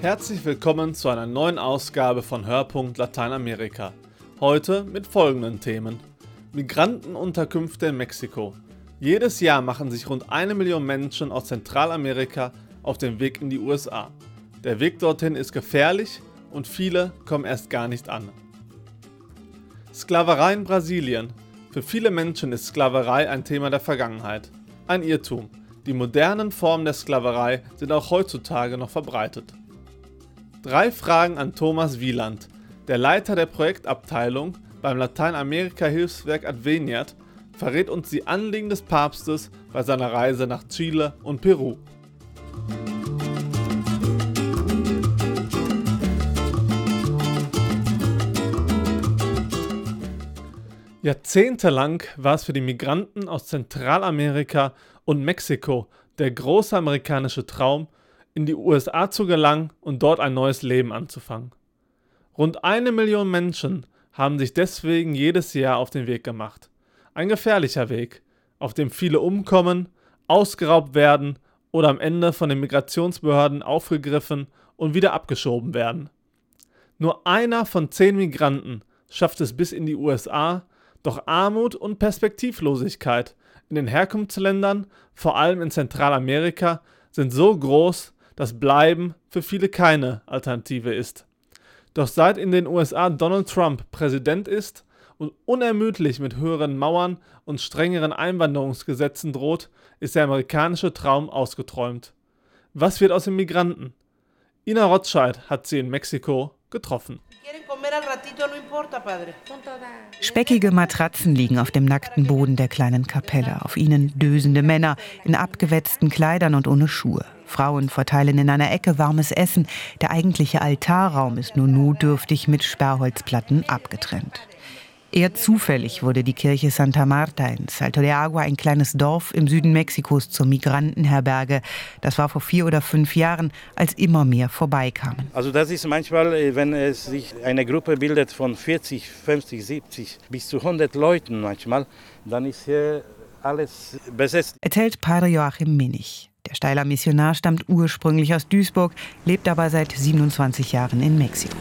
Herzlich willkommen zu einer neuen Ausgabe von Hörpunkt Lateinamerika. Heute mit folgenden Themen. Migrantenunterkünfte in Mexiko. Jedes Jahr machen sich rund eine Million Menschen aus Zentralamerika auf den Weg in die USA. Der Weg dorthin ist gefährlich und viele kommen erst gar nicht an. Sklaverei in Brasilien. Für viele Menschen ist Sklaverei ein Thema der Vergangenheit. Ein Irrtum. Die modernen Formen der Sklaverei sind auch heutzutage noch verbreitet. Drei Fragen an Thomas Wieland, der Leiter der Projektabteilung beim Lateinamerika-Hilfswerk Adveniat, verrät uns die Anliegen des Papstes bei seiner Reise nach Chile und Peru. Jahrzehntelang war es für die Migranten aus Zentralamerika und Mexiko der große amerikanische Traum, in die USA zu gelangen und dort ein neues Leben anzufangen. Rund eine Million Menschen haben sich deswegen jedes Jahr auf den Weg gemacht. Ein gefährlicher Weg, auf dem viele umkommen, ausgeraubt werden oder am Ende von den Migrationsbehörden aufgegriffen und wieder abgeschoben werden. Nur einer von zehn Migranten schafft es bis in die USA, doch Armut und Perspektivlosigkeit in den Herkunftsländern, vor allem in Zentralamerika, sind so groß, dass Bleiben für viele keine Alternative ist. Doch seit in den USA Donald Trump Präsident ist und unermüdlich mit höheren Mauern und strengeren Einwanderungsgesetzen droht, ist der amerikanische Traum ausgeträumt. Was wird aus den Migranten? Ina Rothschild hat sie in Mexiko getroffen. Speckige Matratzen liegen auf dem nackten Boden der kleinen Kapelle. Auf ihnen dösende Männer in abgewetzten Kleidern und ohne Schuhe. Frauen verteilen in einer Ecke warmes Essen. Der eigentliche Altarraum ist nur notdürftig mit Sperrholzplatten abgetrennt. Eher zufällig wurde die Kirche Santa Marta in Salto de Agua, ein kleines Dorf im Süden Mexikos, zur Migrantenherberge. Das war vor vier oder fünf Jahren, als immer mehr vorbeikamen. Also das ist manchmal, äh, wenn es sich eine Gruppe bildet von 40, 50, 70 bis zu 100 Leuten manchmal, dann ist hier alles besetzt. Erzählt Padre Joachim Minich. Der Steiler Missionar stammt ursprünglich aus Duisburg, lebt aber seit 27 Jahren in Mexiko.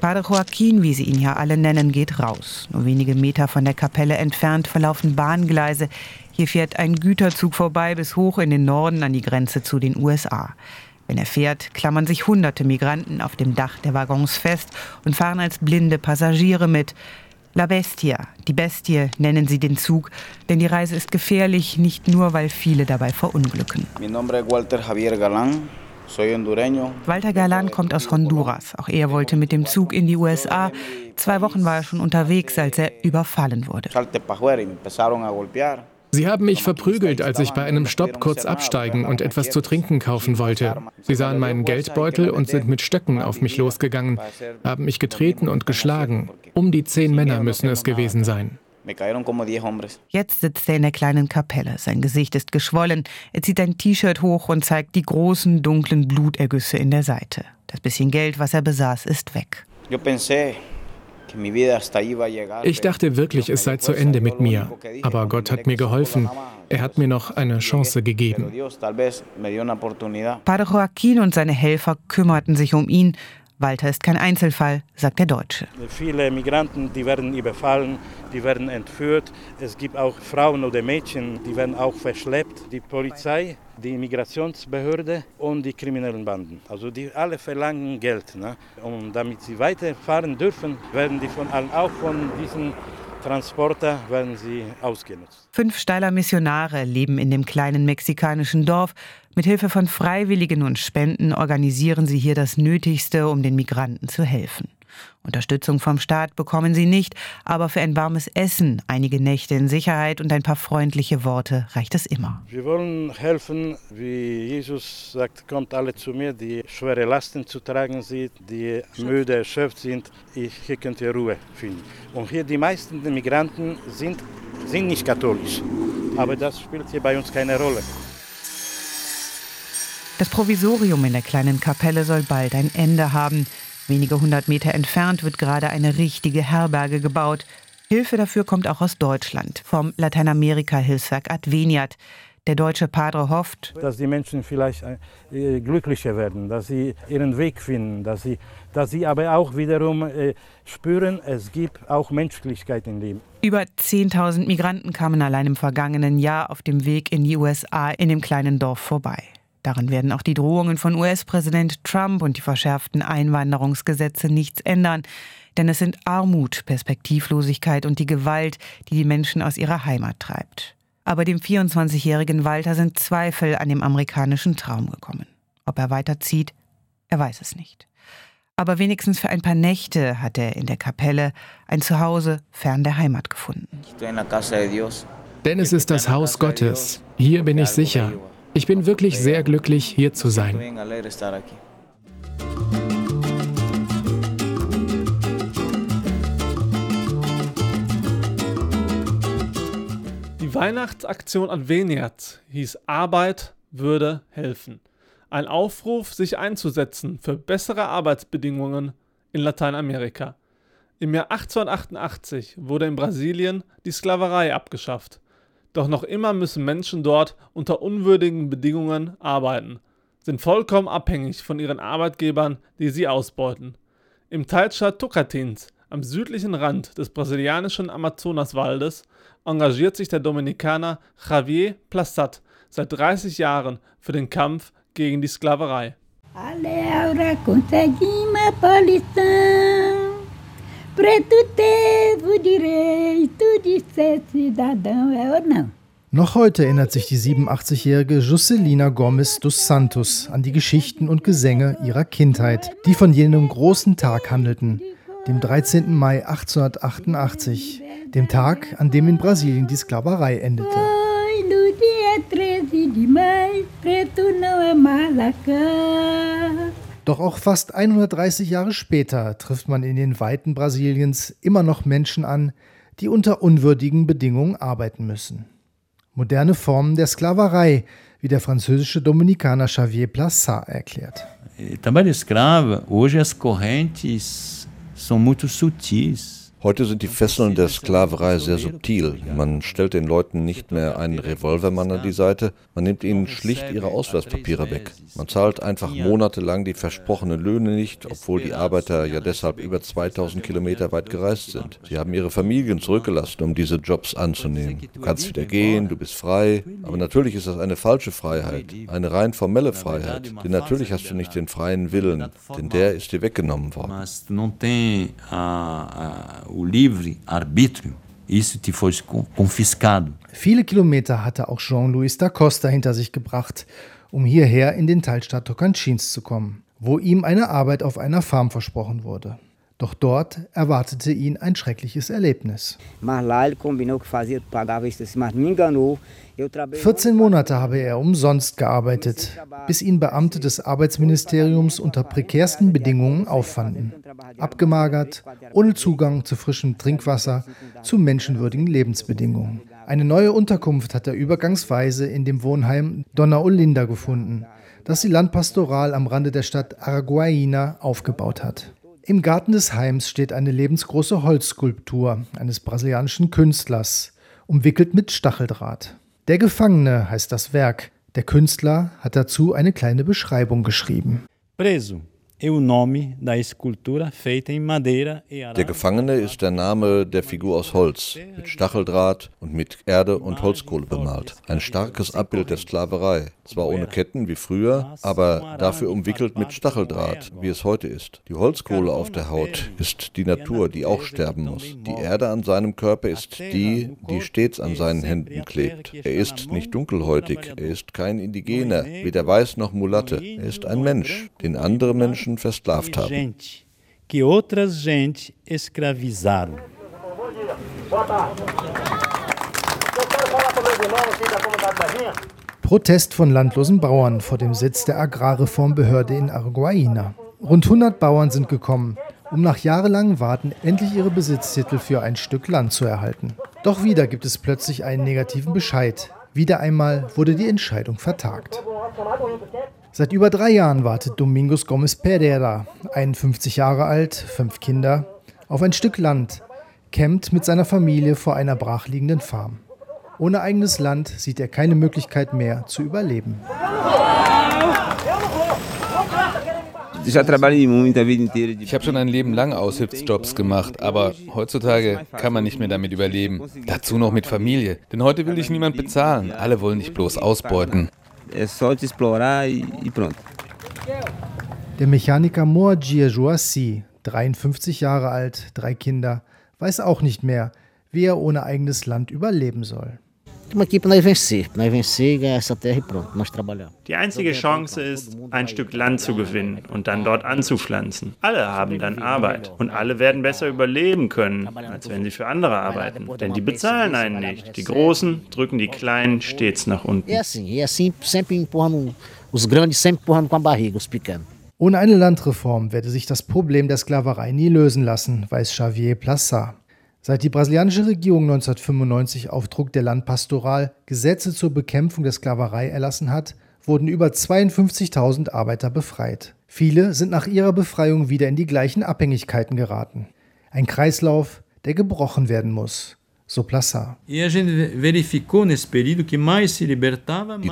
Padre Joaquin, wie sie ihn ja alle nennen, geht raus. Nur wenige Meter von der Kapelle entfernt verlaufen Bahngleise. Hier fährt ein Güterzug vorbei bis hoch in den Norden an die Grenze zu den USA. Wenn er fährt, klammern sich hunderte Migranten auf dem Dach der Waggons fest und fahren als blinde Passagiere mit. La Bestia, die Bestie nennen sie den Zug, denn die Reise ist gefährlich, nicht nur, weil viele dabei verunglücken. Mein Name ist Walter Javier Galan. Walter Galan kommt aus Honduras. Auch er wollte mit dem Zug in die USA. Zwei Wochen war er schon unterwegs, als er überfallen wurde. Sie haben mich verprügelt, als ich bei einem Stopp kurz absteigen und etwas zu trinken kaufen wollte. Sie sahen meinen Geldbeutel und sind mit Stöcken auf mich losgegangen, haben mich getreten und geschlagen. Um die zehn Männer müssen es gewesen sein. Jetzt sitzt er in der kleinen Kapelle. Sein Gesicht ist geschwollen. Er zieht ein T-Shirt hoch und zeigt die großen, dunklen Blutergüsse in der Seite. Das bisschen Geld, was er besaß, ist weg. Ich dachte wirklich, es sei zu Ende mit mir. Aber Gott hat mir geholfen. Er hat mir noch eine Chance gegeben. Padre Joaquin und seine Helfer kümmerten sich um ihn. Walter ist kein Einzelfall, sagt der Deutsche. Viele Migranten, die werden überfallen, die werden entführt. Es gibt auch Frauen oder Mädchen, die werden auch verschleppt. Die Polizei, die Migrationsbehörde und die kriminellen Banden. Also die alle verlangen Geld. Ne? Und damit sie weiterfahren dürfen, werden die von allen, auch von diesen Transporter werden sie ausgenutzt. Fünf Steiler Missionare leben in dem kleinen mexikanischen Dorf. Mit Hilfe von Freiwilligen und Spenden organisieren sie hier das Nötigste, um den Migranten zu helfen. Unterstützung vom Staat bekommen sie nicht, aber für ein warmes Essen, einige Nächte in Sicherheit und ein paar freundliche Worte reicht es immer. Wir wollen helfen, wie Jesus sagt, kommt alle zu mir, die schwere Lasten zu tragen sind, die müde, erschöpft sind. hier könnt ihr Ruhe finden. Und hier die meisten Migranten sind, sind nicht katholisch, aber das spielt hier bei uns keine Rolle. Das Provisorium in der kleinen Kapelle soll bald ein Ende haben. Wenige hundert Meter entfernt wird gerade eine richtige Herberge gebaut. Hilfe dafür kommt auch aus Deutschland, vom Lateinamerika-Hilfswerk Adveniat. Der deutsche Padre hofft, dass die Menschen vielleicht äh, glücklicher werden, dass sie ihren Weg finden, dass sie, dass sie aber auch wiederum äh, spüren, es gibt auch Menschlichkeit im Leben. Über 10.000 Migranten kamen allein im vergangenen Jahr auf dem Weg in die USA in dem kleinen Dorf vorbei. Daran werden auch die Drohungen von US-Präsident Trump und die verschärften Einwanderungsgesetze nichts ändern. Denn es sind Armut, Perspektivlosigkeit und die Gewalt, die die Menschen aus ihrer Heimat treibt. Aber dem 24-jährigen Walter sind Zweifel an dem amerikanischen Traum gekommen. Ob er weiterzieht, er weiß es nicht. Aber wenigstens für ein paar Nächte hat er in der Kapelle ein Zuhause fern der Heimat gefunden. Denn es ist das Haus Gottes. Hier bin ich sicher. Ich bin wirklich sehr glücklich, hier zu sein. Die Weihnachtsaktion Adveniat hieß Arbeit würde helfen. Ein Aufruf, sich einzusetzen für bessere Arbeitsbedingungen in Lateinamerika. Im Jahr 1888 wurde in Brasilien die Sklaverei abgeschafft. Doch noch immer müssen Menschen dort unter unwürdigen Bedingungen arbeiten, sind vollkommen abhängig von ihren Arbeitgebern, die sie ausbeuten. Im Teilstaat Tocantins, am südlichen Rand des brasilianischen Amazonaswaldes, engagiert sich der Dominikaner Javier Plassat seit 30 Jahren für den Kampf gegen die Sklaverei. Noch heute erinnert sich die 87-jährige Juscelina Gomes dos Santos an die Geschichten und Gesänge ihrer Kindheit, die von jenem großen Tag handelten, dem 13. Mai 1888, dem Tag, an dem in Brasilien die Sklaverei endete. Doch auch fast 130 Jahre später trifft man in den Weiten Brasiliens immer noch Menschen an, die unter unwürdigen Bedingungen arbeiten müssen. Moderne Formen der Sklaverei, wie der französische Dominikaner Xavier Plassat erklärt. Trabalho escravo, hoje as correntes são muito sutis. Heute sind die Fesseln der Sklaverei sehr subtil. Man stellt den Leuten nicht mehr einen Revolvermann an die Seite, man nimmt ihnen schlicht ihre Ausweispapiere weg. Man zahlt einfach monatelang die versprochenen Löhne nicht, obwohl die Arbeiter ja deshalb über 2000 Kilometer weit gereist sind. Sie haben ihre Familien zurückgelassen, um diese Jobs anzunehmen. Du kannst wieder gehen, du bist frei, aber natürlich ist das eine falsche Freiheit, eine rein formelle Freiheit. Denn natürlich hast du nicht den freien Willen, denn der ist dir weggenommen worden o livre arbítrio, isso te foi confiscado. Viele Kilometer hatte auch Jean-Louis da Costa hinter sich gebracht, um hierher in den Teilstaat Tocantins zu kommen, wo ihm eine Arbeit auf einer Farm versprochen wurde. Doch dort erwartete ihn ein schreckliches Erlebnis. 14 Monate habe er umsonst gearbeitet, bis ihn Beamte des Arbeitsministeriums unter prekärsten Bedingungen auffanden. Abgemagert, ohne Zugang zu frischem Trinkwasser, zu menschenwürdigen Lebensbedingungen. Eine neue Unterkunft hat er übergangsweise in dem Wohnheim Donna Olinda gefunden, das die Landpastoral am Rande der Stadt Araguaína aufgebaut hat. Im Garten des Heims steht eine lebensgroße Holzskulptur eines brasilianischen Künstlers, umwickelt mit Stacheldraht. Der Gefangene heißt das Werk. Der Künstler hat dazu eine kleine Beschreibung geschrieben. Preso E der Gefangene ist der Name der Figur aus Holz, mit Stacheldraht und mit Erde und Holzkohle bemalt. Ein starkes Abbild der Sklaverei. Zwar ohne Ketten wie früher, aber dafür umwickelt mit Stacheldraht, wie es heute ist. Die Holzkohle auf der Haut ist die Natur, die auch sterben muss. Die Erde an seinem Körper ist die, die stets an seinen Händen klebt. Er ist nicht dunkelhäutig, er ist kein Indigener, weder weiß noch Mulatte. Er ist ein Mensch, den andere Menschen Menschen versklavt haben. Que outras gente escravizaram. Protest von landlosen Bauern vor dem Sitz der Agrarreformbehörde in Arguaina. Rund 100 Bauern sind gekommen, um nach jahrelangem Warten endlich ihre Besitztitel für ein Stück Land zu erhalten. Doch wieder gibt es plötzlich einen negativen Bescheid. Wieder einmal wurde die Entscheidung vertagt. Seit über drei Jahren wartet Domingos Gomes Pereira, 51 Jahre alt, fünf Kinder, auf ein Stück Land, kämmt mit seiner Familie vor einer brachliegenden Farm. Ohne eigenes Land sieht er keine Möglichkeit mehr zu überleben. Ich habe schon ein Leben lang Aushilfsjobs gemacht, aber heutzutage kann man nicht mehr damit überleben. Dazu noch mit Familie. Denn heute will dich niemand bezahlen. Alle wollen dich bloß ausbeuten. Der Mechaniker Moajir Joassi, 53 Jahre alt, drei Kinder, weiß auch nicht mehr, wie er ohne eigenes Land überleben soll. Die einzige Chance ist, ein Stück Land zu gewinnen und dann dort anzupflanzen. Alle haben dann Arbeit und alle werden besser überleben können, als wenn sie für andere arbeiten. Denn die bezahlen einen nicht. Die Großen drücken die Kleinen stets nach unten. Ohne eine Landreform werde sich das Problem der Sklaverei nie lösen lassen, weiß Xavier Plassat. Seit die brasilianische Regierung 1995 auf Druck der Landpastoral Gesetze zur Bekämpfung der Sklaverei erlassen hat, wurden über 52.000 Arbeiter befreit. Viele sind nach ihrer Befreiung wieder in die gleichen Abhängigkeiten geraten. Ein Kreislauf, der gebrochen werden muss so Plassat. Die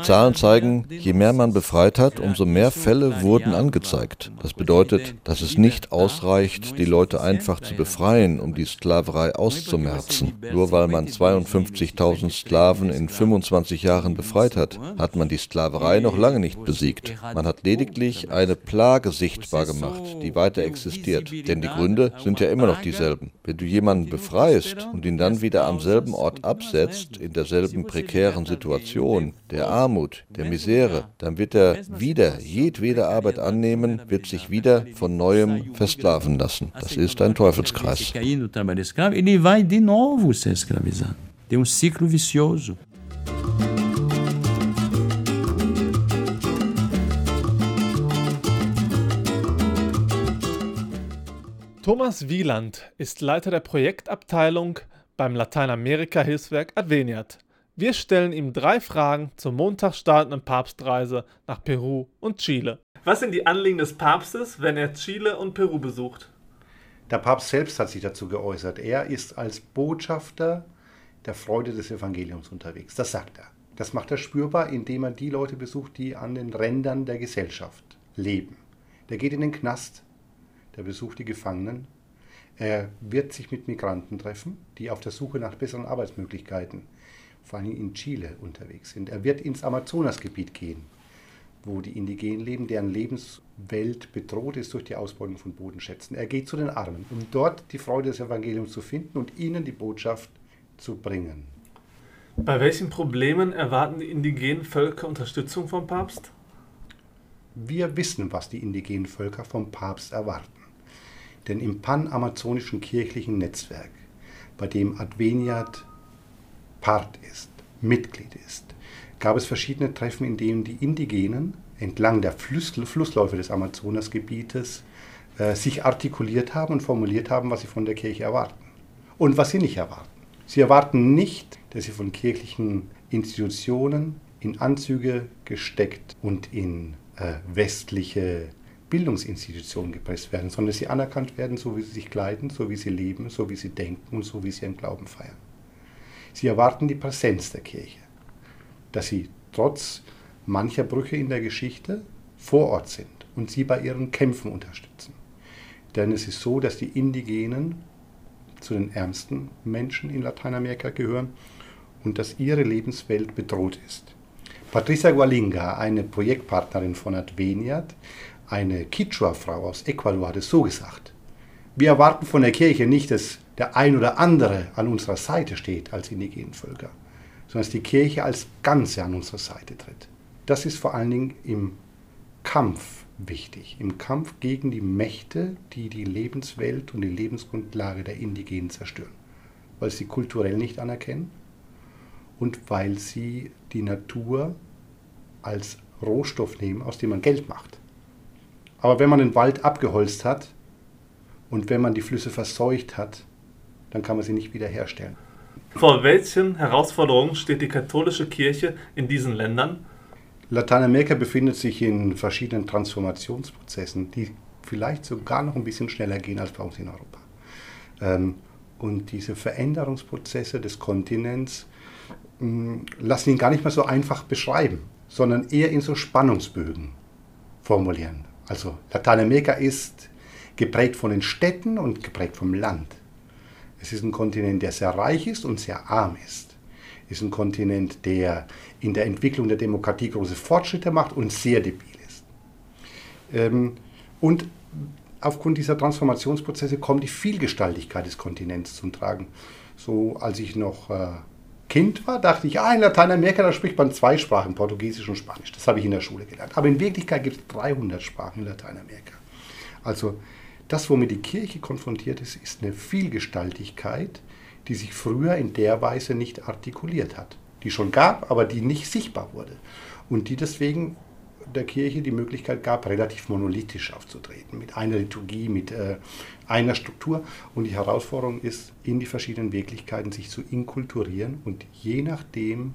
Zahlen zeigen, je mehr man befreit hat, umso mehr Fälle wurden angezeigt. Das bedeutet, dass es nicht ausreicht, die Leute einfach zu befreien, um die Sklaverei auszumerzen. Nur weil man 52.000 Sklaven in 25 Jahren befreit hat, hat man die Sklaverei noch lange nicht besiegt. Man hat lediglich eine Plage sichtbar gemacht, die weiter existiert. Denn die Gründe sind ja immer noch dieselben. Wenn du jemanden befreist und ihn dann wieder am selben Ort absetzt, in derselben prekären Situation, der Armut, der Misere, dann wird er wieder jedwede Arbeit annehmen, wird sich wieder von neuem versklaven lassen. Das ist ein Teufelskreis. Thomas Wieland ist Leiter der Projektabteilung beim Lateinamerika-Hilfswerk Adveniat. Wir stellen ihm drei Fragen zur Montag startenden Papstreise nach Peru und Chile. Was sind die Anliegen des Papstes, wenn er Chile und Peru besucht? Der Papst selbst hat sich dazu geäußert. Er ist als Botschafter der Freude des Evangeliums unterwegs. Das sagt er. Das macht er spürbar, indem er die Leute besucht, die an den Rändern der Gesellschaft leben. Der geht in den Knast, der besucht die Gefangenen, er wird sich mit Migranten treffen, die auf der Suche nach besseren Arbeitsmöglichkeiten, vor allem in Chile, unterwegs sind. Er wird ins Amazonasgebiet gehen, wo die Indigenen leben, deren Lebenswelt bedroht ist durch die Ausbeutung von Bodenschätzen. Er geht zu den Armen, um dort die Freude des Evangeliums zu finden und ihnen die Botschaft zu bringen. Bei welchen Problemen erwarten die indigenen Völker Unterstützung vom Papst? Wir wissen, was die indigenen Völker vom Papst erwarten. Denn im panamazonischen kirchlichen Netzwerk, bei dem Adveniat Part ist, Mitglied ist, gab es verschiedene Treffen, in denen die Indigenen entlang der Fluss, Flussläufe des Amazonasgebietes äh, sich artikuliert haben und formuliert haben, was sie von der Kirche erwarten und was sie nicht erwarten. Sie erwarten nicht, dass sie von kirchlichen Institutionen in Anzüge gesteckt und in äh, westliche Bildungsinstitutionen gepresst werden, sondern sie anerkannt werden, so wie sie sich kleiden, so wie sie leben, so wie sie denken und so wie sie ihren Glauben feiern. Sie erwarten die Präsenz der Kirche, dass sie trotz mancher Brüche in der Geschichte vor Ort sind und sie bei ihren Kämpfen unterstützen. Denn es ist so, dass die Indigenen zu den ärmsten Menschen in Lateinamerika gehören und dass ihre Lebenswelt bedroht ist. Patricia Gualinga, eine Projektpartnerin von Adveniat, eine Kichwa-Frau aus Ecuador hat es so gesagt. Wir erwarten von der Kirche nicht, dass der ein oder andere an unserer Seite steht als indigenen Völker, sondern dass die Kirche als Ganze an unserer Seite tritt. Das ist vor allen Dingen im Kampf wichtig, im Kampf gegen die Mächte, die die Lebenswelt und die Lebensgrundlage der Indigenen zerstören, weil sie kulturell nicht anerkennen und weil sie die Natur als Rohstoff nehmen, aus dem man Geld macht. Aber wenn man den Wald abgeholzt hat und wenn man die Flüsse verseucht hat, dann kann man sie nicht wiederherstellen. Vor welchen Herausforderungen steht die katholische Kirche in diesen Ländern? Lateinamerika befindet sich in verschiedenen Transformationsprozessen, die vielleicht sogar noch ein bisschen schneller gehen als bei uns in Europa. Ähm, und diese Veränderungsprozesse des Kontinents hm, lassen ihn gar nicht mehr so einfach beschreiben, sondern eher in so Spannungsbögen formulieren. Also Lateinamerika ist geprägt von den Städten und geprägt vom Land. Es ist ein Kontinent, der sehr reich ist und sehr arm ist. Es ist ein Kontinent, der in der Entwicklung der Demokratie große Fortschritte macht und sehr debil ist. Ähm, und aufgrund dieser Transformationsprozesse kommt die Vielgestaltigkeit des Kontinents zum Tragen. So als ich noch äh, Kind war, dachte ich, ah, in Lateinamerika, da spricht man zwei Sprachen, Portugiesisch und Spanisch. Das habe ich in der Schule gelernt. Aber in Wirklichkeit gibt es 300 Sprachen in Lateinamerika. Also das, womit die Kirche konfrontiert ist, ist eine Vielgestaltigkeit, die sich früher in der Weise nicht artikuliert hat. Die schon gab, aber die nicht sichtbar wurde. Und die deswegen der Kirche die Möglichkeit gab, relativ monolithisch aufzutreten, mit einer Liturgie, mit äh, einer Struktur. Und die Herausforderung ist, in die verschiedenen Wirklichkeiten sich zu inkulturieren und je nachdem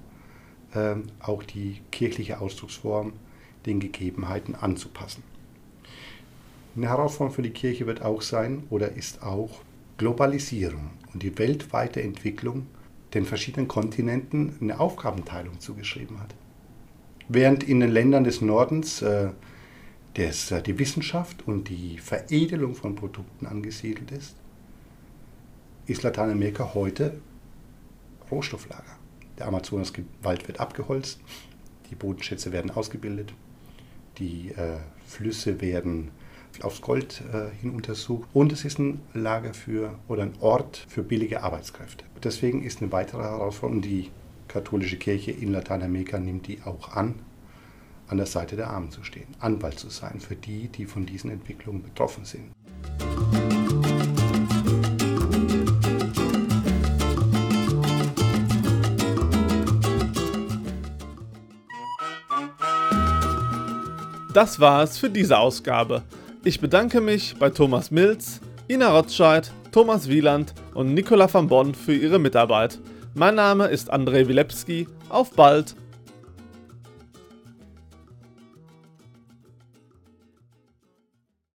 äh, auch die kirchliche Ausdrucksform den Gegebenheiten anzupassen. Eine Herausforderung für die Kirche wird auch sein oder ist auch Globalisierung und die weltweite Entwicklung den verschiedenen Kontinenten eine Aufgabenteilung zugeschrieben hat. Während in den Ländern des Nordens äh, des, äh, die Wissenschaft und die Veredelung von Produkten angesiedelt ist, ist Lateinamerika heute Rohstofflager. Der Amazonaswald wird abgeholzt, die Bodenschätze werden ausgebildet, die äh, Flüsse werden aufs Gold äh, hin untersucht. Und es ist ein Lager für oder ein Ort für billige Arbeitskräfte. Deswegen ist eine weitere Herausforderung, die katholische Kirche in Lateinamerika nimmt die auch an, an der Seite der Armen zu stehen, Anwalt zu sein für die, die von diesen Entwicklungen betroffen sind. Das war es für diese Ausgabe. Ich bedanke mich bei Thomas Milz, Ina Rotscheid, Thomas Wieland und Nicola van Bonn für ihre Mitarbeit. Mein Name ist Andrei Wilepski. Auf bald!